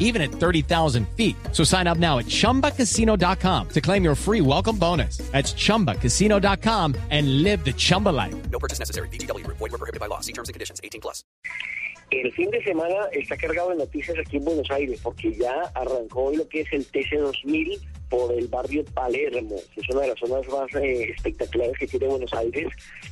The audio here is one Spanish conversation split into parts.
even at 30,000 feet. So sign up now at chumbacasino.com to claim your free welcome bonus. That's chumbacasino.com and live the Chumba life. No purchase necessary. BGW. Void were prohibited by law. See terms and conditions. 18 plus. El fin de semana está cargado de noticias aquí en Buenos Aires porque ya arrancó hoy lo que es el TC2000 por el barrio Palermo, que es una de las zonas más eh, espectaculares que tiene Buenos Aires,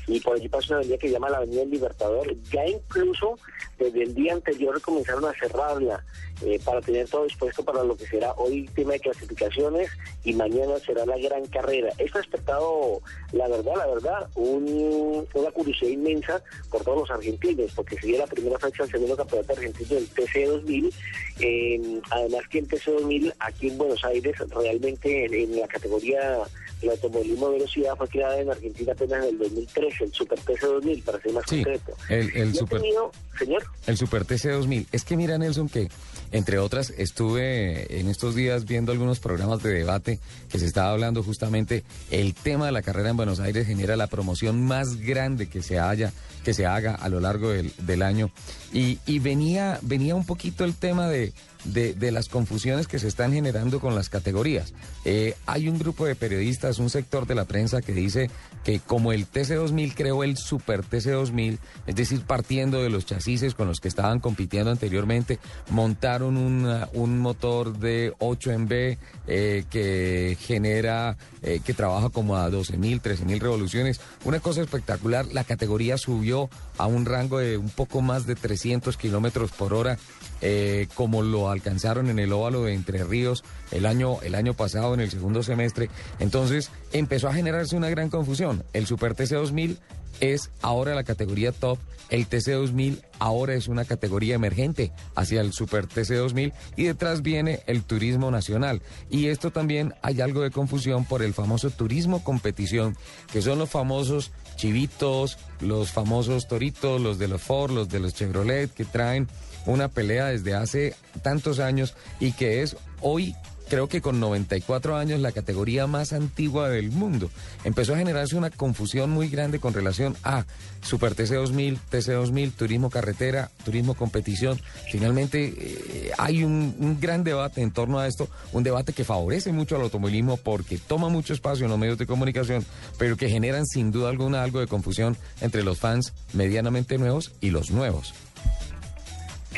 y por allí pasa una avenida que se llama la Avenida del Libertador. Ya incluso desde el día anterior comenzaron a cerrarla eh, para tener todo dispuesto para lo que será hoy tema de clasificaciones y mañana será la gran carrera. Esto ha despertado, la verdad, la verdad, un, una curiosidad inmensa por todos los argentinos, porque sería la primera fecha del segundo campeonato argentino del TC2000. Eh, además que el TC2000 aquí en Buenos Aires realmente en, en la categoría del automovilismo de velocidad fue creada en Argentina apenas en el 2013, el Super TC2000, para ser más Sí, concreto. el, super, tenido- señor. el Super TC 2000. Es que mira, Nelson, que entre otras estuve en estos días viendo algunos programas de debate que se estaba hablando justamente el tema de la carrera en Buenos Aires genera la promoción más grande que se haya que se haga a lo largo del, del año y, venía venía un poquito el tema de, de, las confusiones que se están generando con las categorías. Eh, hay un grupo de periodistas, un sector de la prensa que dice que como el TC2000 creó el Super TC2000, es decir, partiendo de los chasis con los que estaban compitiendo anteriormente, montaron una- un motor de 8 en B eh, que genera, eh, que trabaja como a 12.000, 13.000 revoluciones. Una cosa espectacular, la categoría subió a un rango de un poco más de 300 kilómetros por hora eh, como lo alcanzaron en el óvalo de Entre Ríos el año, el año pasado, en el segundo semestre. Entonces empezó a generarse una gran confusión. El Super TC2000 es ahora la categoría top, el TC2000 ahora es una categoría emergente hacia el Super TC2000 y detrás viene el turismo nacional. Y esto también hay algo de confusión por el famoso turismo competición, que son los famosos chivitos, los famosos toritos, los de los Ford, los de los Chevrolet, que traen una pelea desde hace tantos años y que es hoy creo que con 94 años la categoría más antigua del mundo. Empezó a generarse una confusión muy grande con relación a Super TC2000, TC2000, turismo carretera, turismo competición. Finalmente eh, hay un, un gran debate en torno a esto, un debate que favorece mucho al automovilismo porque toma mucho espacio en los medios de comunicación, pero que generan sin duda alguna algo de confusión entre los fans medianamente nuevos y los nuevos.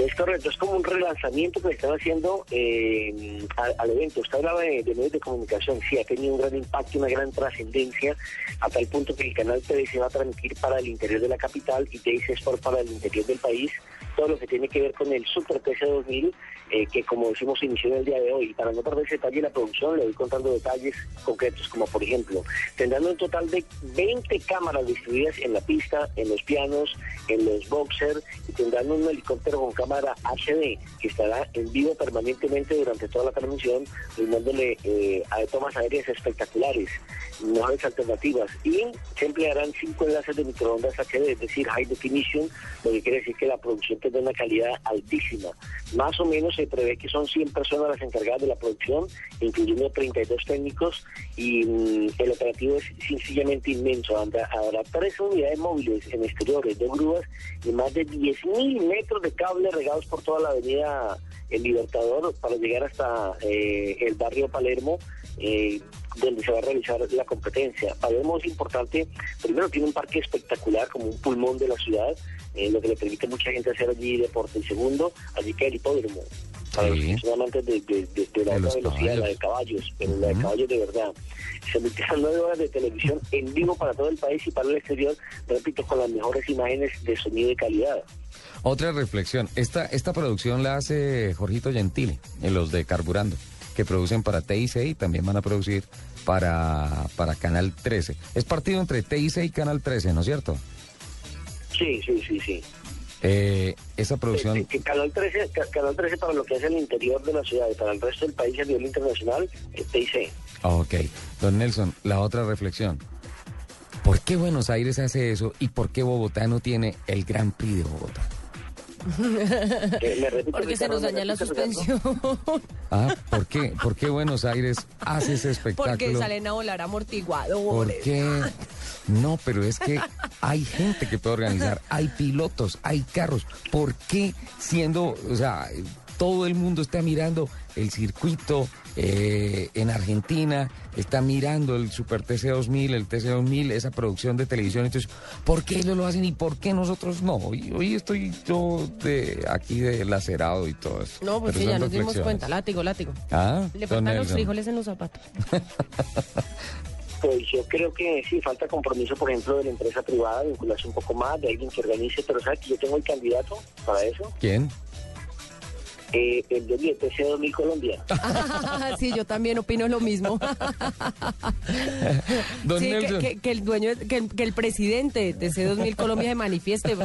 Es correcto, es como un relanzamiento que están haciendo eh, al, evento. Usted hablaba de, medios de comunicación, sí, ha tenido un gran impacto, una gran trascendencia, a tal punto que el canal 13 va a transmitir para el interior de la capital y TIC Sport para el interior del país todo lo que tiene que ver con el Super TC 2000, eh, que como decimos inició en el día de hoy. Para no perder detalle de la producción, le voy contando detalles concretos, como por ejemplo, tendrán un total de 20 cámaras distribuidas en la pista, en los pianos, en los boxers, y tendrán un helicóptero con cámara HD que estará en vivo permanentemente durante toda la transmisión, brindándole eh, a tomas aéreas espectaculares, mejores alternativas, y se emplearán cinco enlaces de microondas HD, es decir, high definition, lo que quiere decir que la producción tendrá una calidad altísima. Más o menos se prevé que son 100 personas las encargadas de la producción, incluyendo 32 técnicos, y mm, el operativo es sencillamente inmenso. Habrá, habrá tres unidades móviles en exteriores de grúas y más de 10.000 metros de cable regados por toda la avenida El Libertador para llegar hasta eh, el barrio Palermo. eh, donde se va a realizar la competencia. Palermo es importante, primero tiene un parque espectacular como un pulmón de la ciudad, eh, lo que le permite a mucha gente hacer allí deporte. Y segundo, allí queda el hipódromo, para Sí. los que son amantes de, de- de- de la alta velocidad, la de caballos, pero la de caballos de verdad. Se emitirán nueve horas de televisión en vivo para todo el país y para el exterior, repito, con las mejores imágenes de sonido y calidad. Otra reflexión, esta, esta producción la hace Jorgito Gentile, en los de Carburando, que producen para TIC y también van a producir para, para Canal 13. Es partido entre TIC y Canal 13, ¿no es cierto? Sí, sí, sí, sí. Eh, esa producción... Eh, Canal 13, Ca- Canal 13 para lo que es el interior de la ciudad y para el resto del país a nivel internacional, es TIC. Ah, Ok, don Nelson, la otra reflexión. ¿Por qué Buenos Aires hace eso y por qué Bogotá no tiene el Gran Prix de Bogotá? Porque se nos ¿me daña la suspensión. Ah, ¿por qué? ¿Por qué Buenos Aires hace ese espectáculo? Porque salen a volar ¿Por amortiguadores. qué? No, pero es que hay gente que puede organizar, hay pilotos, hay carros. ¿Por qué siendo, o sea, todo el mundo está mirando el circuito eh, en Argentina, está mirando el Super TC2000, el TC2000, esa producción de televisión? Entonces, ¿por qué ellos lo hacen y por qué nosotros no? Hoy, hoy estoy yo de aquí de lacerado y todo eso. No, pues Pero sí, ya nos dimos cuenta. Látigo, látigo. Ah, Le faltan los frijoles en los zapatos. Pues yo creo que sí, falta compromiso, por ejemplo, de la empresa privada, vincularse un poco más, de alguien que organice, pero ¿sabes que yo tengo el candidato para eso? ¿Quién? Eh, el de TC 2000 Colombia. sí, yo también opino lo mismo. Don sí, que, Nelson. que- que el dueño, que, el- que el presidente de C2000 Colombia se manifieste.